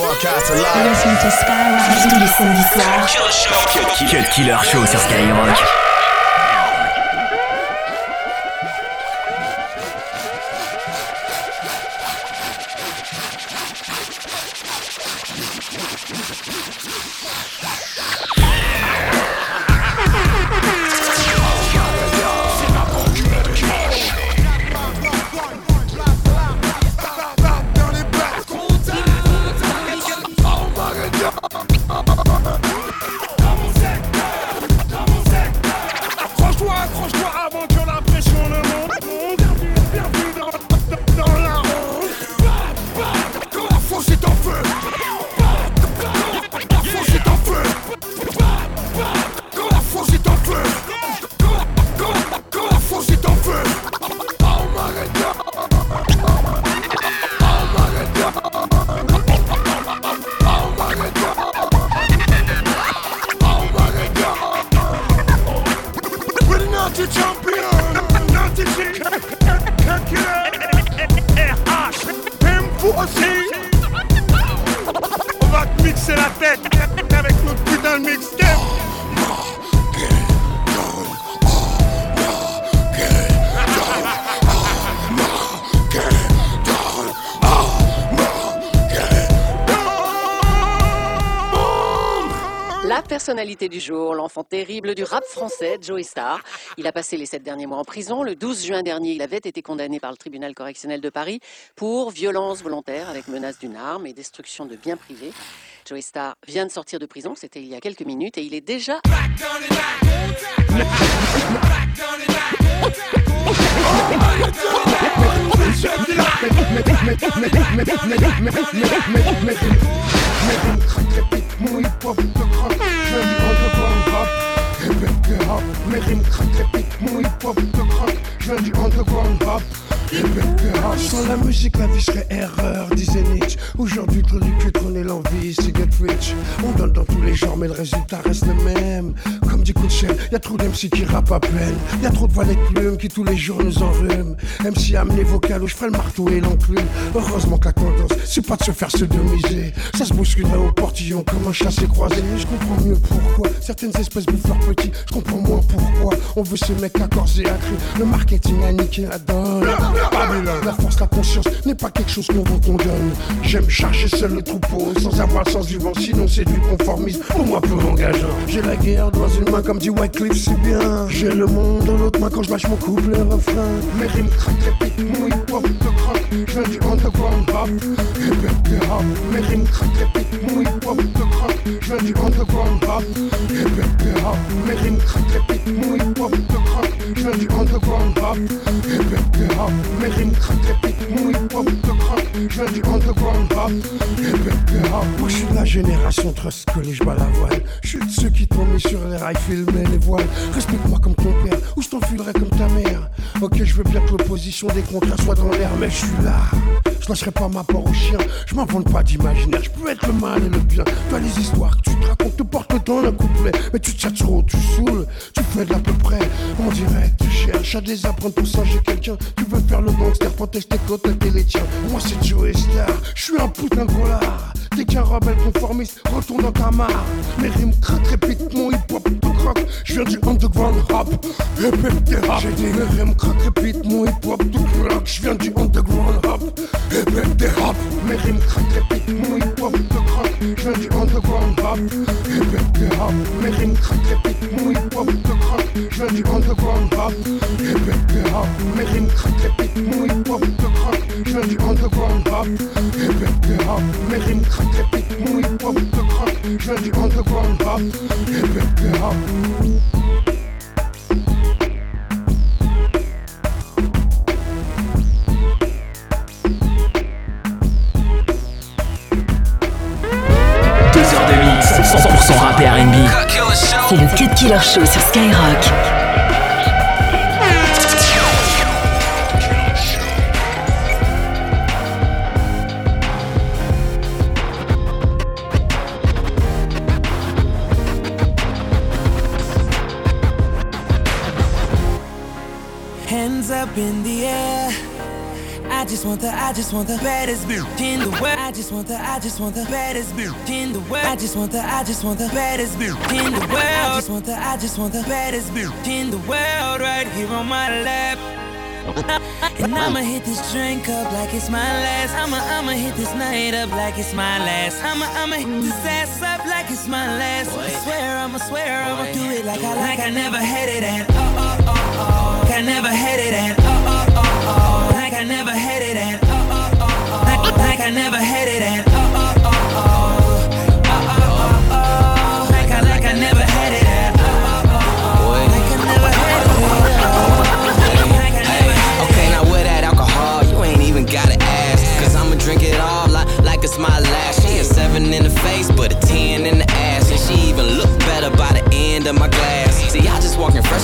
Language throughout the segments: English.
Broadcast live. Listen to Skyrock tous les samedis soirs. Cut Killer Show sur Skyrock. La personnalité du jour, l'enfant terrible du rap français, Joey Starr. Il a passé les sept derniers mois en prison. Le 12 juin dernier, il avait été condamné par le tribunal correctionnel de Paris pour violence volontaire avec menace d'une arme et destruction de biens privés. Joey Starr vient de sortir de prison, c'était il y a quelques minutes, et il est déjà Mon hip-hop te craque, je du underground rap. Répète rap, mes rimes craquent, répète. Craque, je rap. Sans la musique, la vie serait erreur, disait Nietzsche. Aujourd'hui, trop du cul, trôner l'envie, c'est get rich. On donne dans tous les genres, mais le résultat reste le même. Comme dit coup de chaîne, y a trop d'MC qui rappent à peine. Y a trop de valets de plumes qui tous les jours nous enrhument. MC amené vocal où je ferai le marteau et l'enclume. Heureusement que la tendance, c'est pas de se faire sodomiser. Ça se bousculerait au portillon comme un chassé croisé. Je comprends mieux pourquoi certaines espèces bouffent leurs petits. Je comprends moins pourquoi on veut ces mecs à corps et à cri. Le marketing a niqué la donne. La force, la conscience n'est pas quelque chose qu'on vous condamne. J'aime charger seul le troupeau sans avoir le sens du sinon c'est du conformisme. Pour moi, peu engageant. J'ai la guerre dans une main comme dit Wycliffe, c'est bien. J'ai le monde dans l'autre main quand je lâche mon couple et refrain. Mes rimes craquent, répète. Mon hip-hop te craque, je viens du underground rap. Répète rap, mes rimes craquent, répète. Mon hip-hop te craque, je viens du underground rap. Répète rap, mes rimes craquent. Mon hip-hop te craque, je viens du underground rap. Craquent, répète. Mon hip-hop te craque, je viens du underground rap. Rap. Moi je suis de la génération trust la voile. Je suis de ceux qui t'ont mis sur les rails, filmer les voiles. Respecte-moi comme ton père, ou je t'enfilerai comme ta mère. Ok, je veux bien que l'opposition des contraires soit dans l'air, mais je suis là. Je lâcherai pas ma part au chien, je m'invente pas d'imaginaire. Je peux être le mal et le bien. Toi, les histoires que tu te racontes te portent dans un couplet. Mais tu te trop, tu saoules, tu fais de l'à peu près. Dirait que tu cherches à désapprendre pour singer quelqu'un. Tu veux faire le gangster, protège tes côtes et les tiens. Moi, c'est Joe je suis un putain de volard. T'es qu'un rebelle conformiste, retourne dans ta mare. Mes rimes craquent, répète mon hip hop tout croque. Je viens du underground hop, hip hip des hop. J'ai dit mes rimes craquent, répète mon hip hop tout croque. Je viens du underground hop, hip hip des hop. Mes rimes craquent, répète mon hip hop tout croque. Je viens du underground hop, hip hip des hop. Mes rimes craquent, répète mon hip hop tout croque. Je viens du underground hop, hip hip des hop. Mes rimes craquent, répète mon hip hop tout croque. Je viens du underground rap, répète tes rap. Mes rimes craquent, répète mon hip-hop te craque. Je viens du underground rap, répète tes rap. Deux heures de mix, 100% rap et R&B. C'est le Cut Killer Show sur Skyrock. Just want the, I just want the baddest bitch in the world. I just want the, I just want the baddest bitch in the world. I just want the, I just want the baddest bitch in the world. I just want the, I just want the baddest bitch in the world right here on my lap. And I'ma hit this drink up like it's my last. I'ma, I'ma hit this night up like it's my last. I'ma, I'ma hit this ass up like it's my last. I swear, I'ma swear, I'ma do it like I like I never had it at. Oh, oh, oh, oh. Like I never had it at.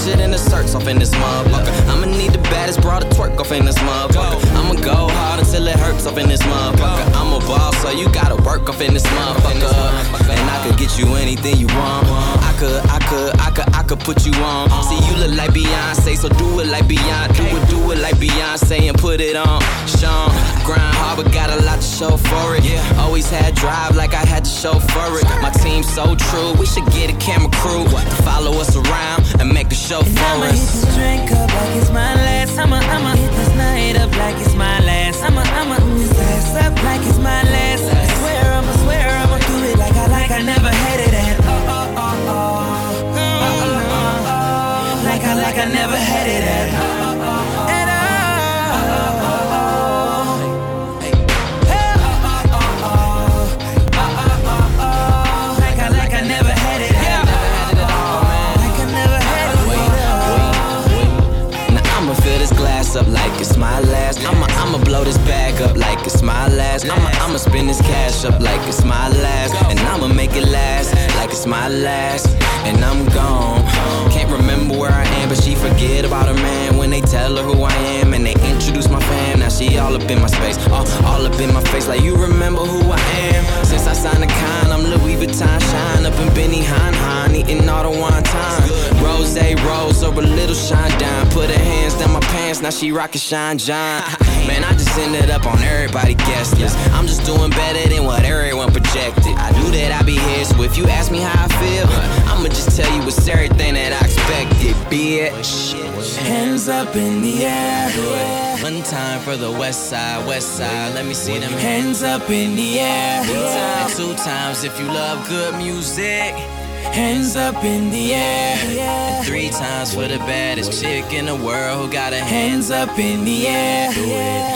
Fresher than the search off in this motherfucker. I'ma need the baddest broad to twerk off in this motherfucker. I'ma go hard until it hurts off in this motherfucker. I'm a boss, so you gotta work off in this motherfucker. And I could get you anything you want. I could, I could, I could, I could put you on. See, you look like Beyonce, so do it like Beyonce. Do it, do it like Beyonce and put it on. Sean, grind hard, but got a lot to show for it. Always had drive like I had to show for it. My team's so true, we should get a camera crew to follow us around and make the show And for I'ma hit us. this drink up like it's my last. I'ma, I'ma hit this night up like it's my last. I'ma, I'ma hit this ass up like it's my last. Like it's my last. I'ma I'ma spend this cash up like it's my last, and I'ma make it last like it's my last. And I'm gone. Can't remember where I am, but she forget about her man when they tell her who I am and they introduce my fam. She all up in my space, all, all up in my face like you remember who I am. Since I signed the con, I'm Louis Vuitton shine up in Benny Hine Hine, eating all the wine time. Rose rose a little shine down. Put her hands down my pants, now she rockin' shine John. Man, I just ended up on everybody guest list. I'm just doing better than what everyone projected. I knew that I'd be here, so if you ask me how I feel, I'ma just tell you it's everything that I expected, bitch. Hands up in the air. One time for the west side, west side. Let me see them Hands up in the air. And two times if you love good music. Hands up in the air. And Three times for the baddest chick in the world who got a hand. Hands up in the air.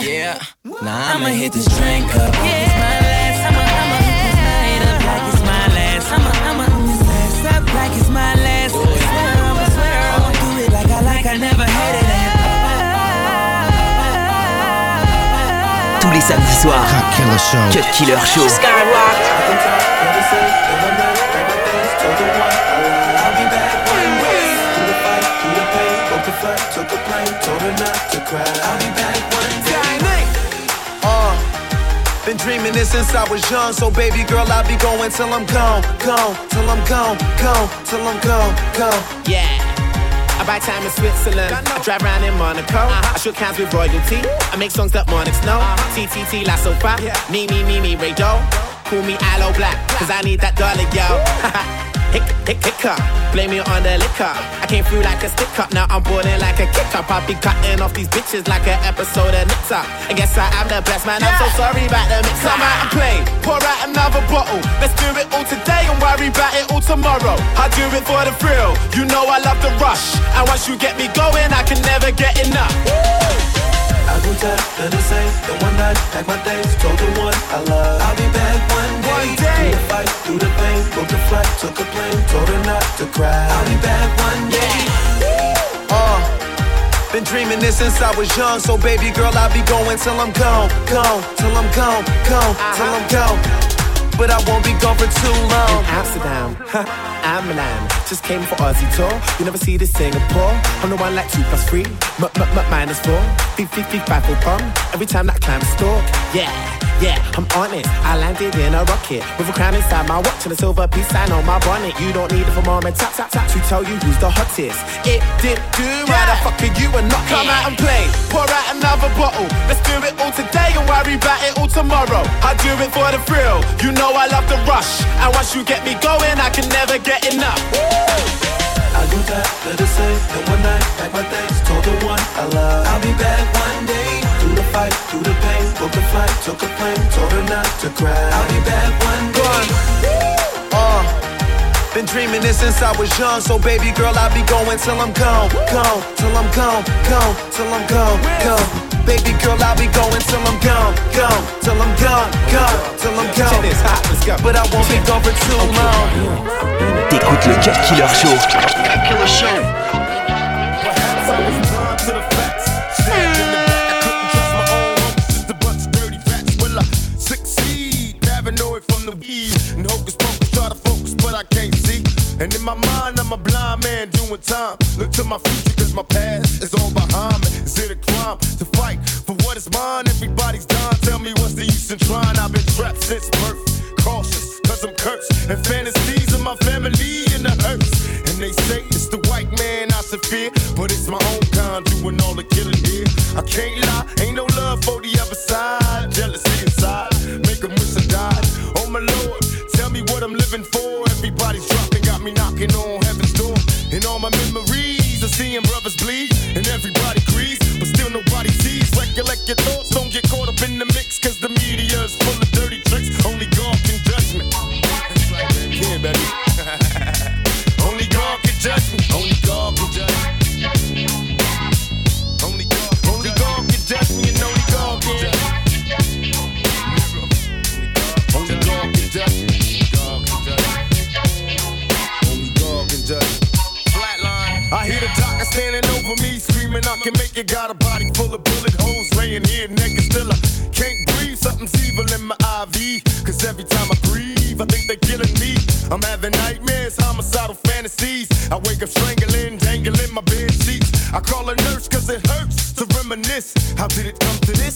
Yeah. Now I'ma hit this drink up. like Tous les samedis soirs, Cut Killer Show. Cut Killer Show. Uh, been dreaming this since I was young, so baby girl, I'll be going till I'm gone, gone, till I'm gone, gone, till I'm gone, gone. Yeah. I buy time in Switzerland. I drive around in Monaco. I shook hands with royalty. I make songs that monarchs know. TTT La Sofa. Me, me, me, me, Ray Doe. Call me Aloe Black, cause I need that dollar, yo. Hick, hick, hiccup. Blame it on the liquor. I came through like a stick up, now I'm boarding like a kick up. I'll be cutting off these bitches like an episode of Nip Tuck. I guess I am the best man, I'm so sorry about the mix Come out and play, pour out another bottle. Let's do it all today and worry about it all tomorrow. I do it for the thrill, you know I love the rush. And once you get me going, I can never get enough. I go tell the same. The one night, pack my things, told the one I love. I'll be back one day. One day. Through the fight, through the pain, booked a flight, took a plane, told her not to cry. I'll be back one day. Uh, been dreaming this since I was young, so baby girl, I'll be going till I'm gone, gone, till I'm gone, gone, till I'm gone. But I won't be gone for too long. Amsterdam, I'm Milan. Just came for Aussie tour. You never see this Singapore. I'm the one like two plus three, m m m minus four. Beep beep beep five for pong. Every time that climb a stalk, yeah. Yeah, I'm on it. I landed in a rocket with a crown inside my watch and a silver peace sign on my bonnet. You don't need it for mom and tap tap tap to tell you who's the hottest. It did do. Why the fuck are you and not come out and play? Pour out another bottle. Let's do it all today and worry about it all tomorrow. I do it for the thrill. You know I love the rush. And once you get me going, I can never get enough. I do back, let her say that one night, pack my things, told the one I love. I'll be back one day. Through the fight, through the pain, booked a flight, took a plane, told her not to cry. I'll be back one day. Uh, been dreaming this since I was young, so baby girl, I'll be going till I'm gone, gone, till I'm gone, gone, till I'm gone, gone. Baby girl, I'll be going till I'm gone, gone, till I'm gone, gone, till I'm Check gone. this hot, let's go. But I won't be gone for too long. T'écoutes le Cut Killer Show. Killer show. Mind, I'm a blind man doing time. Look to my future, cause my past is all behind me. Is it a crime to fight for what is mine? Everybody's dying. Tell me what's the use in trying? I've been trapped since birth. Cautious, cause I'm cursed. And fantasies of my family in the hearse. And they say it's the white man I should fear. But it's my own kind doing all the killing here. I can't lie, ain't no love for the other side. Jealousy inside, make 'em wish I died. Oh my lord, tell me what I'm living for. Seeing brothers bleed. And everybody agrees, but still nobody sees. Recollect your thoughts, can make it. Got a body full of bullet holes, laying here naked. Still, I can't breathe. Something's evil in my IV. Cause every time I breathe, I think they're killing me. I'm having nightmares, homicidal fantasies. I wake up strangling, dangling my bed sheets. I call a nurse cause it hurts to reminisce. How did it come to this?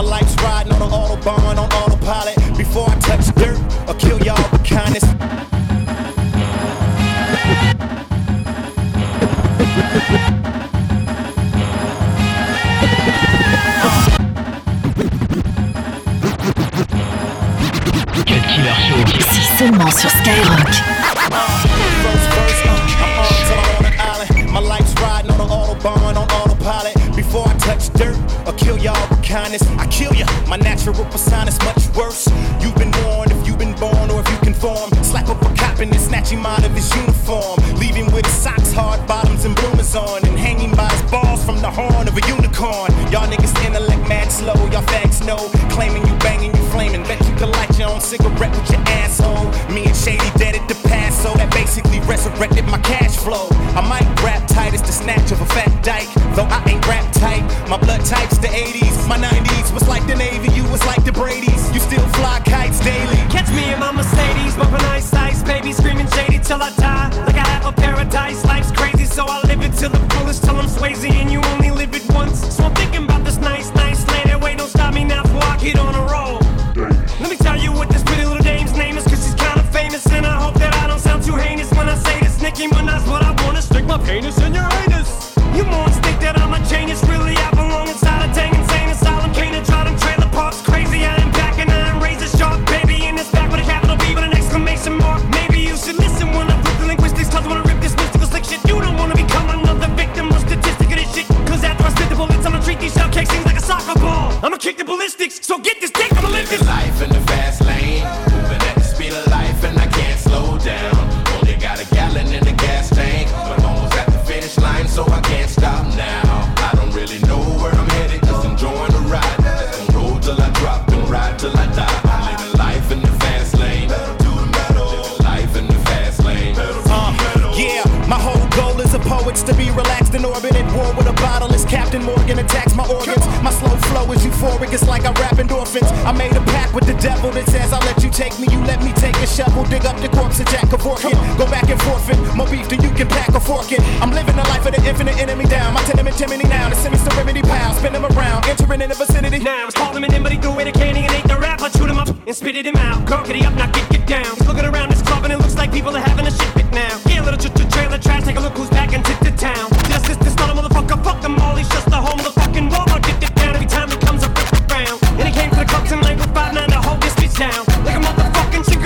My life's riding on an autobahn, on autopilot. Before I touch dirt or kill y'all with kindness. Cut Killer Show. C'est seulement sur Skyrock. Dirt or kill y'all with kindness, I kill ya. My natural persona is much worse. You've been warned if you've been born or if you conform. Slap up a cop and then snatch him out of his uniform. Leave him with his socks, hard bottoms, and bloomers on. And hanging by his balls from the horn of a unicorn. Y'all niggas intellect mad slow, y'all fags know. Claiming you banging, you flaming. Bet you could light your own cigarette with your asshole. Me and Shady dead at the past, so that basically resurrected my cash flow. Me, you let me take a shovel, dig up the corpse of Jack Kevorkian. Go back and forfeit, more beef than you can pack a fork in. I'm living the life of the infinite enemy down. My tenement chimney now, the semi serenity pal, spin them around, entering in the vicinity. Now it's in, but he threw away the candy and ate the rap. I chewed him up and spitted him out. Gurkity up, now get get down. He's looking around this club and it looks like people are having a shit fit now. Yeah, little ch- trailer trash, take a look who's back and into the town. This, this not a motherfucker, fuck them all. He's just the home of the fucking Walmart. Get it down every time he comes up around. And he came to the in like with five nine to hold this bitch down.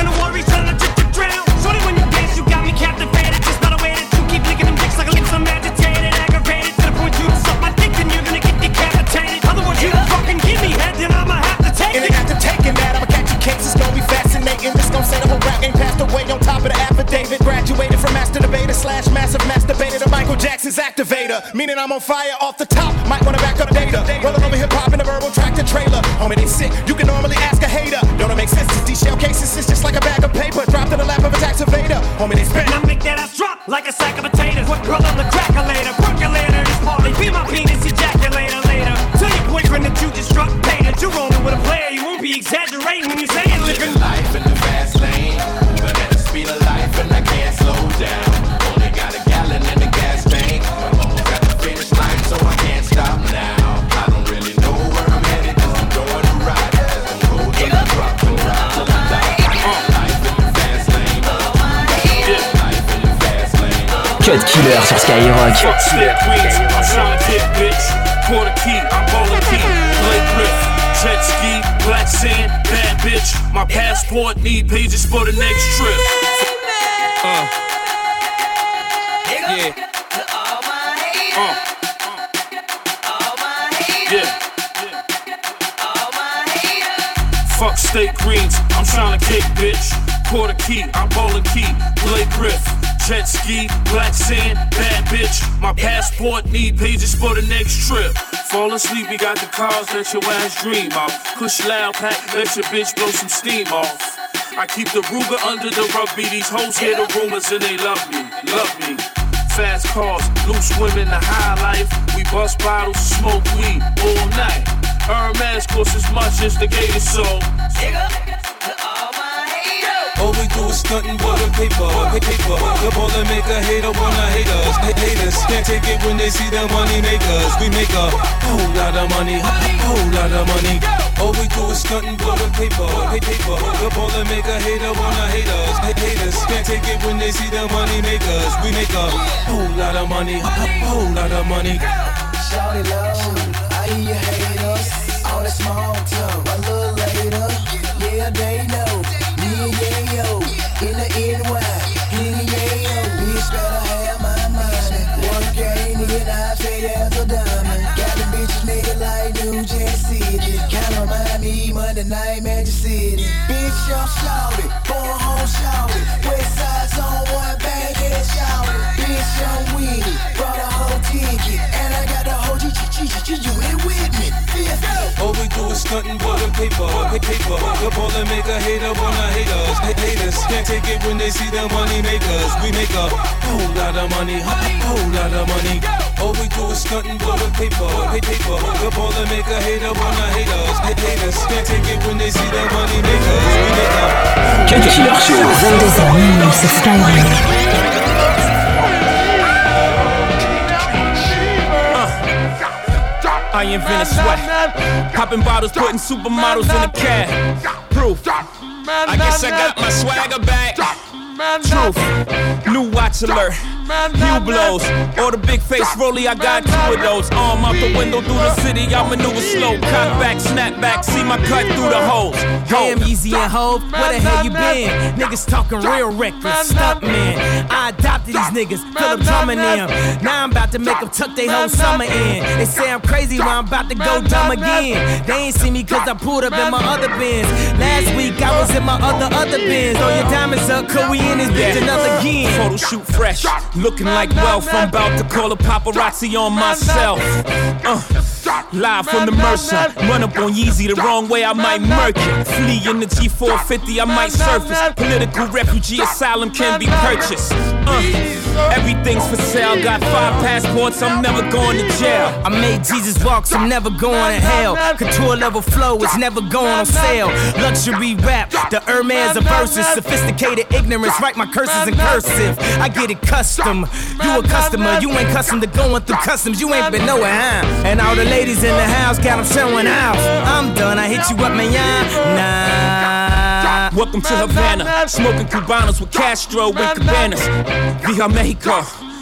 Like a motherfucking chicken of he's trying to drown. Shorty, when you dance, you got me captivated. Just by the way that you keep licking them dicks like a lips, I'm agitated, aggravated to the point you suck my dick, then you're gonna get decapitated. Otherwise, you fucking give me head, then I'ma have to take And it. after taking that, I'ma catch you case. It's gonna be fascinating. This gon' say the whole rap game passed away on top of the affidavit. Graduated from master debater slash massive masturbator to Michael Jackson's activator. Meaning I'm on fire off the Cut Killer sur Skyrock. Fuck Snap Queens, I'm trying to get bitch. Quarter key, I'm bowling key. Blake Griff, jet ski, black sand, bad bitch. My passport need pages for the next trip. Uh. Yeah. Uh. Yeah. Fuck steak greens, I'm trying to kick, bitch. Quarter key, I'm bowling key. Blake Griff, jet ski, black sand, bad bitch. My passport need pages for the next trip. Fall asleep, we got the cars that your ass dream of. Push loud pack, let your bitch blow some steam off. I keep the Ruger under the rugby. These hoes hear the rumors and they love me, love me. Fast cars, loose women, the high life. We bust bottles, smoke weed all night. Hermes costs as much as the gator soul. All we do is stuntin' for the paper, paper. The ball that make a hater wanna hate us. Ha- Haters can't take it when they see the money makers. We make a whole lot of money, whole lot of money. All we do is stuntin' for the paper, paper. The ball that make a hater wanna hate us. Ha- Haters can't take it when they see the money makers. We make a whole lot of money, whole lot of money. Shawty low, I hear you hate us. All that small talk, it, I say as a diamond. Got the bitches nigga like New Jack City. Kinda remind me Monday night Magic City. Bitch, I'm shouted, born home shouted. West side zone, one bang ass shouted. Bitch, with it, brought a whole ticket. And I got the whole G G G G you ain't with me. All we do is stuntin' for the paper, paper. The ball that make a hater wanna hate us. Ha- Haters can't take it when they see the money makers. We make a whole lot of money, whole lot of money. All we do is stuntin' for the paper, paper. The ball that make a hater wanna hate us. Ha- Haters can't take it when they see the money makers. We make a Cut Killer Show. 22h minuit sur Skyrock. I invented sweat. Popping bottles, putting supermodels in a cab. Proof. I guess I got my swagger back. Truth. New watch alert. Few blows. Or the big face rolly, I got two of those. Arm out the window through the city, I maneuver slow. Cock back, snap back, see my cut through the holes. Damn, Easy and Hove, where the hell you been? Niggas talking real reckless, stunt man. I adopted these niggas, Philip drumming them. Now I'm about to make them tuck their whole summer in. They say I'm crazy, but I'm about to go dumb again. They ain't see me cause I pulled up in my other bins. Last week I was in my other, other bins. Oh, your diamonds up, could we in this bitch another again? Photo shoot fresh. Looking like wealth, I'm about to call a paparazzi on myself. Uh, live from the Mercer. Run up on Yeezy the wrong way, I might murk it. Flee in the G450, I might surface. Political refugee asylum can be purchased. Uh, everything's for sale. Got five passports, I'm never going to jail. I made Jesus walk, I'm never going to hell. Couture level flow, it's never going on sale. Luxury rap, the Hermes of verses. Sophisticated ignorance, write my curses in cursive. I get it custom. You a customer, you ain't custom to going through customs. You ain't been nowhere, huh? And all the ladies in the house got them showing out. I'm done, I hit you up, man. Nah. Welcome to Havana. Smoking Cubanos with Castro and Cabanas. Via Mexico.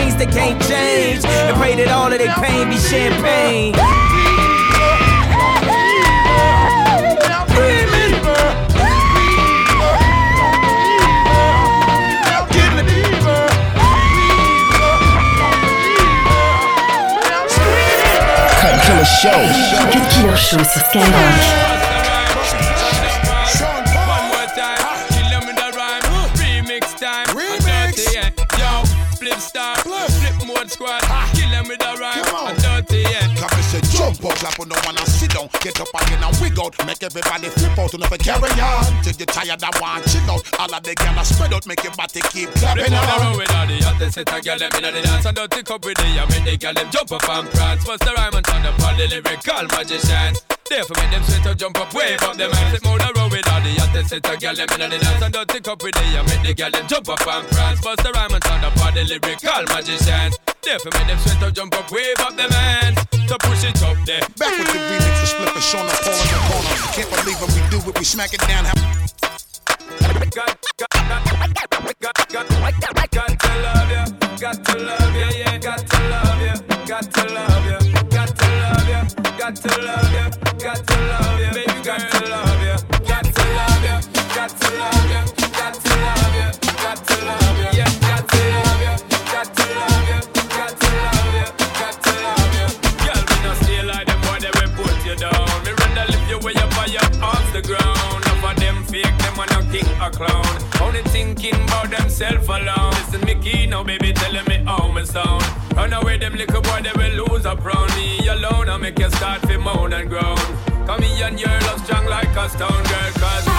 things they can't change. And pray that all of their pain be champagne. Cut Killer Show. Cut Killer Show sur Skyrock. Jump up, clap on no one and sit down. Get up again and wig out. Make everybody flip out and never carry on. Till you tired of one chill out. All of the gyal spread out, make your body keep clapping on. On the with all the hottest set of gyal them inna the dance and don't take up with the I make the gyal them jump up and prance. What's the rhyme and turn up all the lyrical magicians? Therefore make them sweat up, jump up, wave up them hands. Flip on the road with all the hottest set of gyal them inna the dance and take up with the I make the gyal them jump up and prance. What's the rhyme and turn up all the lyrical magicians? Therefore make them sweat up, jump up, wave up them hands. So push it up there. Back with the remix, the split the Sean Paul in the corner. Can't believe when we do it, we smack it down. Got, got, got, got, got, got, got to love sound. Run away, them little boy, they will lose up round me alone. I make you start to moan and groan. Come here and your love strong like a stone girl, cause